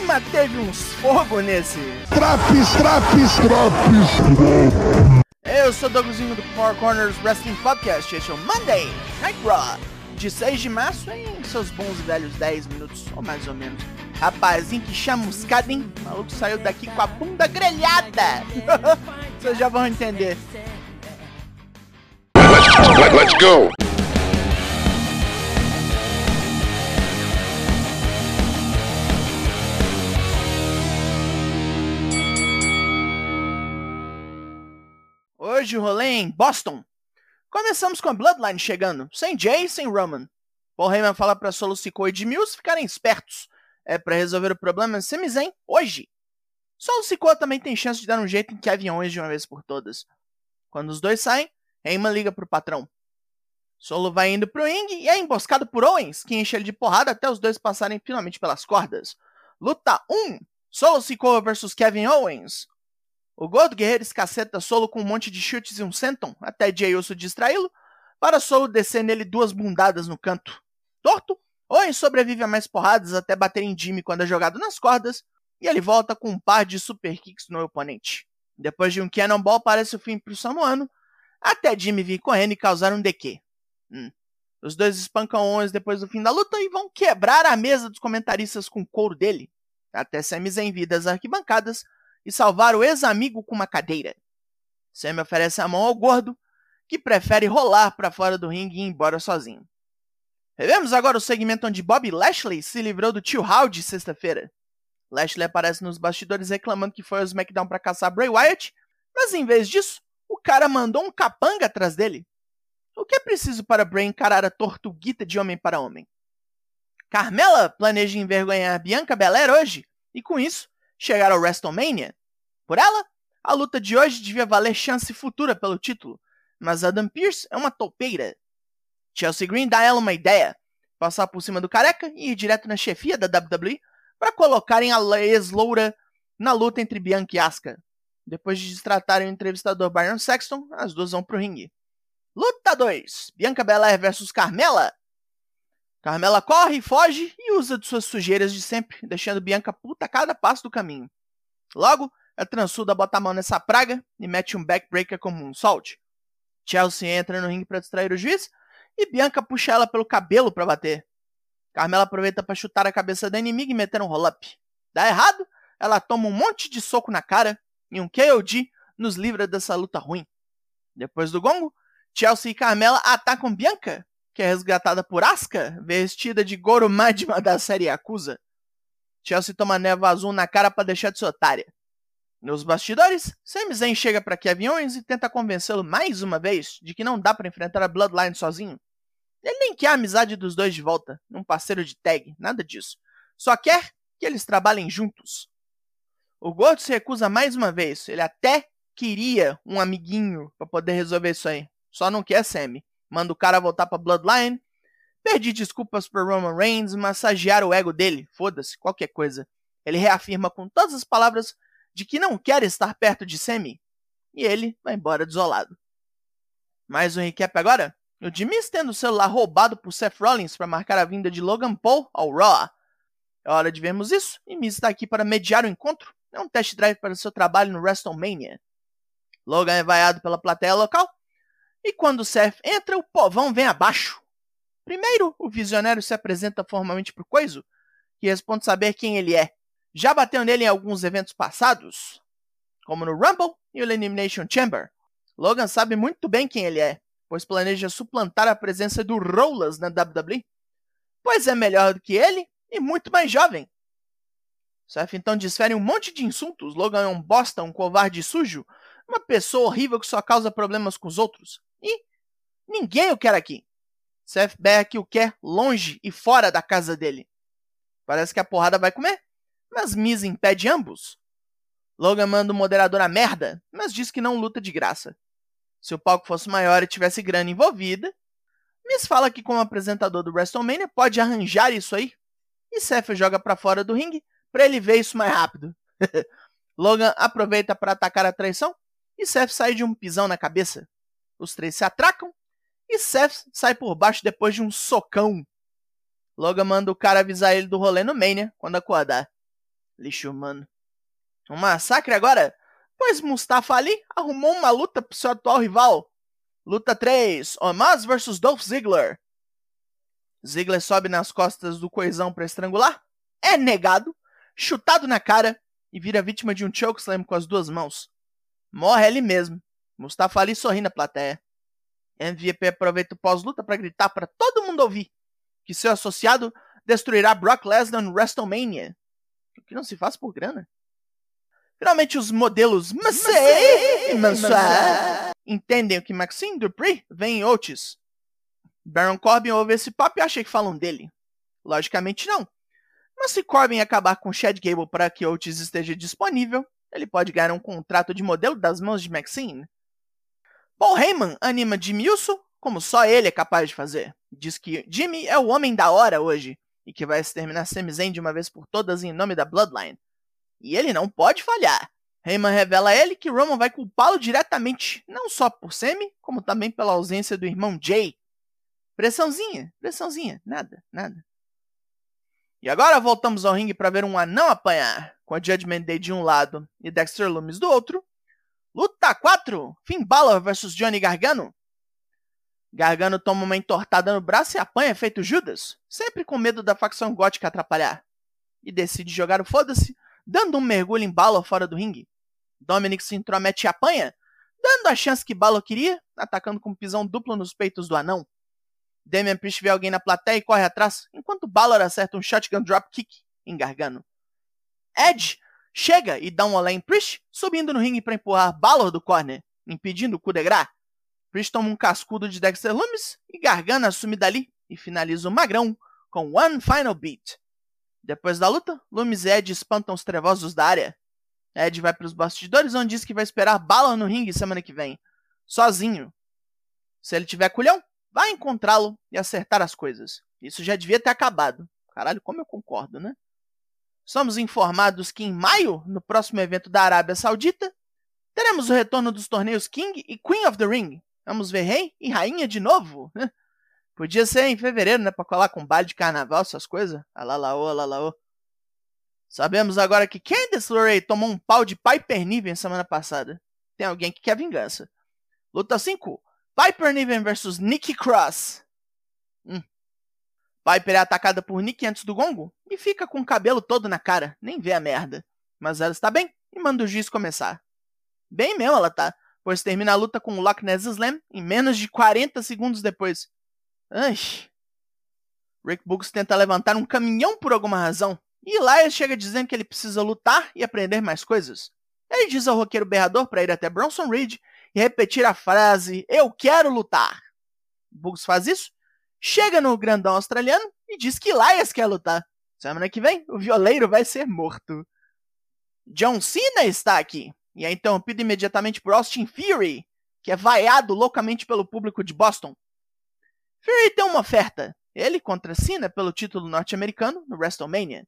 clima teve uns fogo nesse. Traps, traps, traps. Eu sou o Douglasinho do Four Corners Wrestling Podcast. Este é o Monday Night Raw, de 6 de março, em seus bons e velhos 10 minutos, ou mais ou menos. Rapazinho que chamuscado, hein? O maluco saiu daqui com a bunda grelhada. Vocês já vão entender. Let, let's go. Hoje o rolê em Boston. Começamos com a Bloodline chegando, sem Jay sem Roman. Paul Heyman fala pra Solo Sikoa e Uso ficarem espertos. É para resolver o problema Sami Zayn hoje. Solo Sikoa também tem chance de dar um jeito em Kevin Owens de uma vez por todas. Quando os dois saem, Heyman liga pro patrão. Solo vai indo pro ring e é emboscado por Owens, que enche ele de porrada até os dois passarem finalmente pelas cordas. Luta 1: Solo Sikoa vs Kevin Owens. O Gordo Guerreiro escaceta Solo com um monte de chutes e um senton, até Uso distraí-lo, para Solo descer nele duas bundadas no canto. Torto, Owens sobrevive a mais porradas até bater em Jimmy quando é jogado nas cordas, e ele volta com um par de super kicks no oponente. Depois de um Cannonball parece o fim pro Samoano, até Jimmy vir correndo e causar um DQ. Hum. Os dois espancam Owens depois do fim da luta e vão quebrar a mesa dos comentaristas com o couro dele, até Sami Zayn vir das arquibancadas e salvar o ex-amigo com uma cadeira. Sam oferece a mão ao gordo, que prefere rolar para fora do ringue e ir embora sozinho. Revemos agora o segmento onde Bob Lashley se livrou do tio Howdy sexta-feira. Lashley aparece nos bastidores reclamando que foi ao SmackDown para caçar Bray Wyatt, mas em vez disso, o cara mandou um capanga atrás dele. O que é preciso para Bray encarar a tortuguita de homem para homem? Carmela planeja envergonhar Bianca Belair hoje, e com isso, chegar ao WrestleMania. Por ela, a luta de hoje devia valer chance futura pelo título, mas Adam Pearce é uma topeira. Chelsea Green dá a ela uma ideia: passar por cima do careca e ir direto na chefia da WWE para colocarem a ex-loura na luta entre Bianca e Asuka. Depois de destratarem o entrevistador Byron Sexton, as duas vão pro ringue. Luta 2: Bianca Belair vs Carmela. Carmela corre, foge e usa de suas sujeiras de sempre, deixando Bianca puta a cada passo do caminho. Logo, a transuda bota a mão nessa praga e mete um backbreaker como um salt. Chelsea entra no ringue para distrair o juiz e Bianca puxa ela pelo cabelo para bater. Carmela aproveita para chutar a cabeça da inimiga e meter um roll-up. Dá errado, ela toma um monte de soco na cara e um KOD nos livra dessa luta ruim. Depois do gongo, Chelsea e Carmela atacam Bianca, que é resgatada por Asuka, vestida de Goro Majima da série Yakuza. Chelsea toma neva azul na cara para deixar de ser otária. Nos bastidores, Sami Zayn chega para Kevin Owens e tenta convencê-lo mais uma vez de que não dá para enfrentar a Bloodline sozinho. Ele nem quer a amizade dos dois de volta, um parceiro de tag, nada disso. Só quer que eles trabalhem juntos. O Gordo se recusa mais uma vez. Ele até queria um amiguinho para poder resolver isso aí. Só não quer Sammy manda o cara voltar pra Bloodline. Perdi desculpas pro Roman Reigns, massagear o ego dele, foda-se, qualquer coisa. Ele reafirma com todas as palavras de que não quer estar perto de Sammy. E ele vai embora desolado. Mais um recap agora? O Miz tendo o celular roubado por Seth Rollins para marcar a vinda de Logan Paul ao Raw. É hora de vermos isso, e Miz está aqui para mediar o encontro. É um test drive para seu trabalho no WrestleMania. Logan é vaiado pela plateia local e quando Seth entra, o povão vem abaixo. Primeiro, o visionário se apresenta formalmente pro Coiso, que responde saber quem ele é. Já bateu nele em alguns eventos passados, como no Rumble e o Elimination Chamber. Logan sabe muito bem quem ele é, pois planeja suplantar a presença do Rollers na WWE, pois é melhor do que ele e muito mais jovem. Seth então desfere um monte de insultos. Logan é um bosta, um covarde sujo, uma pessoa horrível que só causa problemas com os outros. E ninguém o quer aqui. Seth Beck o quer longe e fora da casa dele. Parece que a porrada vai comer, mas Miz impede ambos. Logan manda o moderador a merda, mas diz que não luta de graça. Se o palco fosse maior e tivesse grana envolvida, Miz fala que como apresentador do WrestleMania pode arranjar isso aí. E Seth joga para fora do ringue para ele ver isso mais rápido. Logan aproveita para atacar a traição e Seth sai de um pisão na cabeça. Os três se atracam e Seth sai por baixo depois de um socão. Logan manda o cara avisar ele do rolê no Mania quando acordar. Lixo humano. Um massacre agora, pois Mustafa Ali arrumou uma luta pro seu atual rival. Luta 3, Omaz vs Dolph Ziggler. Ziggler sobe nas costas do coisão para estrangular, é negado, chutado na cara e vira vítima de um chokeslam com as duas mãos. Morre ali mesmo. Mustafa Ali sorri na plateia. MVP aproveita o pós-luta para gritar para todo mundo ouvir que seu associado destruirá Brock Lesnar no WrestleMania. O que não se faz por grana. Finalmente os modelos Massey e Mansoir entendem que Maxine Dupree vem em Otis. Baron Corbin ouve esse papo e acha que falam dele. Logicamente não. Mas se Corbin acabar com Chad Gable para que Otis esteja disponível, ele pode ganhar um contrato de modelo das mãos de Maxine. Paul Heyman anima Jimmy Uso como só ele é capaz de fazer. Diz que Jimmy é o homem da hora hoje e que vai exterminar Sami Zayn de uma vez por todas em nome da Bloodline. E ele não pode falhar. Heyman revela a ele que Roman vai culpá-lo diretamente, não só por Sami, como também pela ausência do irmão Jay. Pressãozinha, pressãozinha, nada, nada. E agora voltamos ao ringue para ver um anão apanhar, com a Judgment Day de um lado e Dexter Lumis do outro. Luta 4: Finn Balor vs Johnny Gargano. Gargano toma uma entortada no braço e apanha feito Judas, sempre com medo da facção gótica atrapalhar. E decide jogar o foda-se, dando um mergulho em Balor fora do ringue. Dominic se intromete e apanha, dando a chance que Balor queria, atacando com um pisão duplo nos peitos do anão. Damian Priest vê alguém na plateia e corre atrás, enquanto Balor acerta um shotgun dropkick em Gargano. Edge chega e dá um olé em Priest, subindo no ringue para empurrar Balor do corner, impedindo o coup de grace. Priest toma um cascudo de Dexter Lumis e Gargano assume dali e finaliza o magrão com One Final Beat. Depois da luta, Lumis e Ed espantam os trevosos da área. Ed vai para os bastidores onde diz que vai esperar Balor no ringue semana que vem, sozinho. Se ele tiver culhão, vai encontrá-lo e acertar as coisas. Isso já devia ter acabado. Caralho, como eu concordo, né? Somos informados que em maio, no próximo evento da Arábia Saudita, teremos o retorno dos torneios King e Queen of the Ring. Vamos ver rei e rainha de novo? Podia ser em fevereiro, né? Pra colar com baile de carnaval, essas coisas. Alalaô, alalaô. Sabemos agora que Candice LeRae tomou um pau de Piper Niven semana passada. Tem alguém que quer vingança. Luta 5. Piper Niven vs Nikki Cross. Hum. Piper é atacada por Nick antes do gongo e fica com o cabelo todo na cara, nem vê a merda. Mas ela está bem e manda o juiz começar. Bem mesmo ela tá, pois termina a luta com o Loch Ness Slam em menos de 40 segundos depois. Ai. Rick Books tenta levantar um caminhão por alguma razão, e Elias chega dizendo que ele precisa lutar e aprender mais coisas. Ele diz ao roqueiro berrador para ir até Bronson Reed e repetir a frase: Eu quero lutar. Bugs faz isso, chega no grandão australiano e diz que Elias quer lutar. Semana que vem, o violeiro vai ser morto. John Cena está aqui e é interrompido imediatamente por Austin Fury, que é vaiado loucamente pelo público de Boston. Fury tem uma oferta, ele contra Cena pelo título norte-americano no WrestleMania.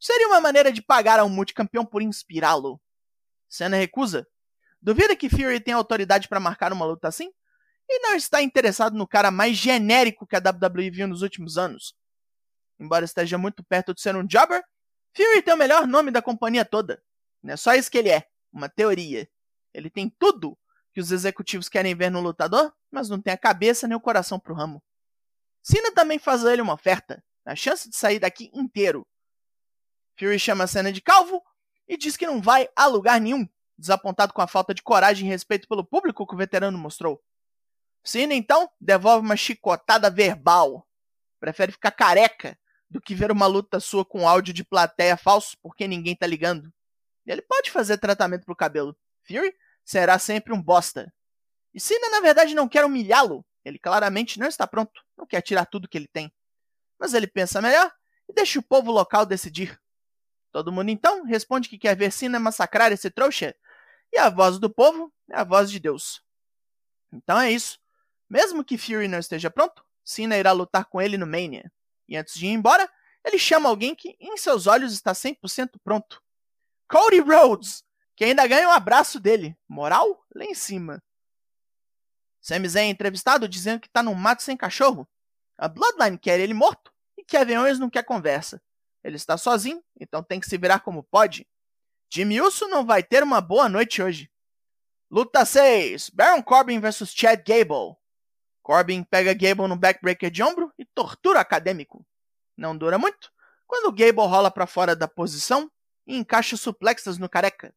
Seria uma maneira de pagar a um multicampeão por inspirá-lo. Cena recusa Duvida que Fury tenha autoridade para marcar uma luta assim? E não está interessado no cara mais genérico que a WWE viu nos últimos anos. Embora esteja muito perto de ser um jobber, Fury tem o melhor nome da companhia toda. Não é só isso que ele é, uma teoria. Ele tem tudo que os executivos querem ver no lutador, mas não tem a cabeça nem o coração pro ramo. Cena também faz a ele uma oferta, a chance de sair daqui inteiro. Fury chama a cena de calvo e diz que não vai a lugar nenhum desapontado com a falta de coragem e respeito pelo público que o veterano mostrou. Cena, então, devolve uma chicotada verbal. Prefere ficar careca do que ver uma luta sua com áudio de plateia falso porque ninguém tá ligando. Ele pode fazer tratamento pro cabelo. Fury será sempre um bosta. E Cena, na verdade, não quer humilhá-lo. Ele claramente não está pronto, não quer tirar tudo que ele tem. Mas ele pensa melhor e deixa o povo local decidir. Todo mundo então responde que quer ver Cena massacrar esse trouxa e a voz do povo é a voz de Deus. Então é isso. Mesmo que Fury não esteja pronto, Cena irá lutar com ele no Mania. E antes de ir embora, ele chama alguém que, em seus olhos, está 100% pronto. Cody Rhodes, que ainda ganha um abraço dele. Moral lá em cima. Sami Zayn é entrevistado dizendo que está num mato sem cachorro. A Bloodline quer ele morto e Kevin Owens não quer conversa. Ele está sozinho, então tem que se virar como pode. Jimmy Uso não vai ter uma boa noite hoje. Luta 6: Baron Corbin vs Chad Gable. Corbin pega Gable no backbreaker de ombro e tortura acadêmico. Não dura muito, quando Gable rola para fora da posição e encaixa suplexas no careca.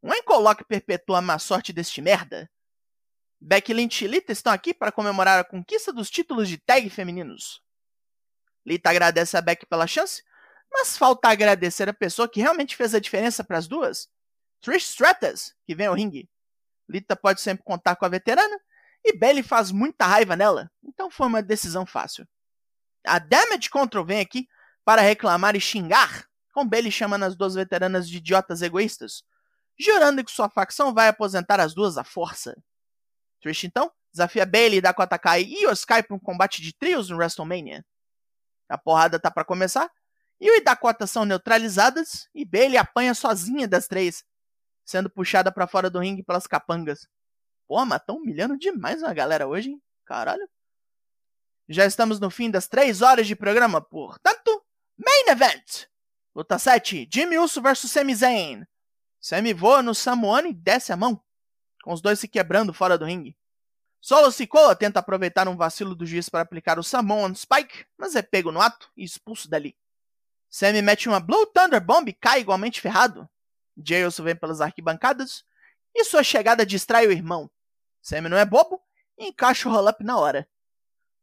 Um encoloque perpetua a má sorte deste merda. Becky e Lita estão aqui para comemorar a conquista dos títulos de tag femininos. Lita agradece a Becky pela chance, mas falta agradecer a pessoa que realmente fez a diferença para as duas, Trish Stratus, que vem ao ringue. Lita pode sempre contar com a veterana e Bailey faz muita raiva nela, então foi uma decisão fácil. A Damage Control vem aqui para reclamar e xingar, com Bailey chamando as duas veteranas de idiotas egoístas, jurando que sua facção vai aposentar as duas à força. Trish então desafia Bailey, Dakota Kai e Oskai para um combate de trios no WrestleMania. A porrada tá para começar, e o Dakota são neutralizadas e Bailey apanha sozinha das três, sendo puxada para fora do ringue pelas capangas. Pô, mas tão humilhando demais a galera hoje, hein? Caralho. Já estamos no fim das 3 horas de programa, portanto, Main Event! Luta 7, Jimmy Uso vs Sami Zayn. Sami voa no Samoano e desce a mão, com os dois se quebrando fora do ringue. Solo Sikoa tenta aproveitar um vacilo do juiz para aplicar o Samoan Spike, mas é pego no ato e expulso dali. Sami mete uma Blue Thunder Bomb e cai igualmente ferrado. Jay Uso vem pelas arquibancadas e sua chegada distrai o irmão. Sammy não é bobo e encaixa o roll-up na hora.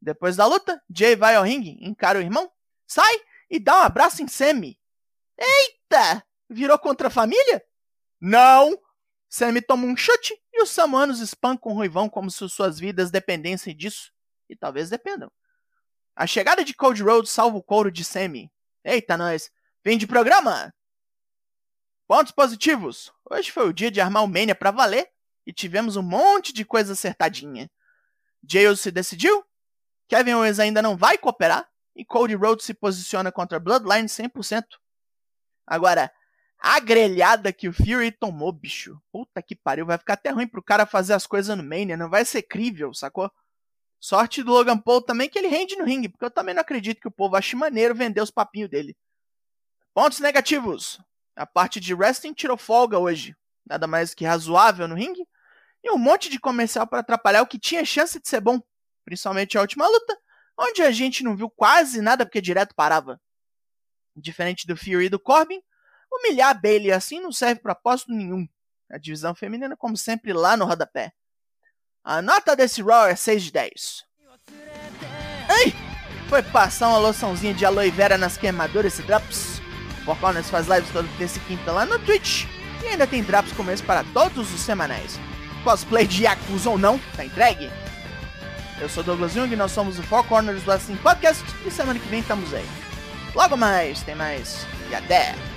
Depois da luta, Jay vai ao ringue, encara o irmão, sai e dá um abraço em Sammy. Eita! Virou contra a família? Não! Sammy toma um chute e os samuanos espancam o Ruivão como se suas vidas dependessem disso. E talvez dependam. A chegada de Cold Road salva o couro de Sammy. Eita, nós! Fim de programa! Pontos positivos. Hoje foi o dia de armar o Mania pra valer e tivemos um monte de coisa acertadinha. Jails se decidiu, Kevin Owens ainda não vai cooperar e Cody Rhodes se posiciona contra Bloodline 100%. Agora, a grelhada que o Fury tomou, bicho. Puta que pariu, vai ficar até ruim pro cara fazer as coisas no Mania, não vai ser crível, sacou? Sorte do Logan Paul também que ele rende no ringue, porque eu também não acredito que o povo ache maneiro vender os papinhos dele. Pontos negativos. A parte de wrestling tirou folga hoje. Nada mais que razoável no ringue e um monte de comercial para atrapalhar o que tinha chance de ser bom, principalmente a última luta, onde a gente não viu quase nada porque direto parava. Diferente do Fury e do Corbin, humilhar a Bailey assim não serve propósito nenhum. A divisão feminina, como sempre, lá no rodapé. A nota desse Raw é 6 de 10. Ei! Foi passar uma loçãozinha de aloe vera nas queimaduras e drops? Four Corners faz lives toda terça e quinta lá no Twitch. E ainda tem drops como esse para todos os semanais cosplay de Yakuza ou não, tá entregue? Eu sou Douglas Jung, nós somos o Four Corners Wrestling Podcast e semana que vem estamos aí. Logo mais, tem mais e até!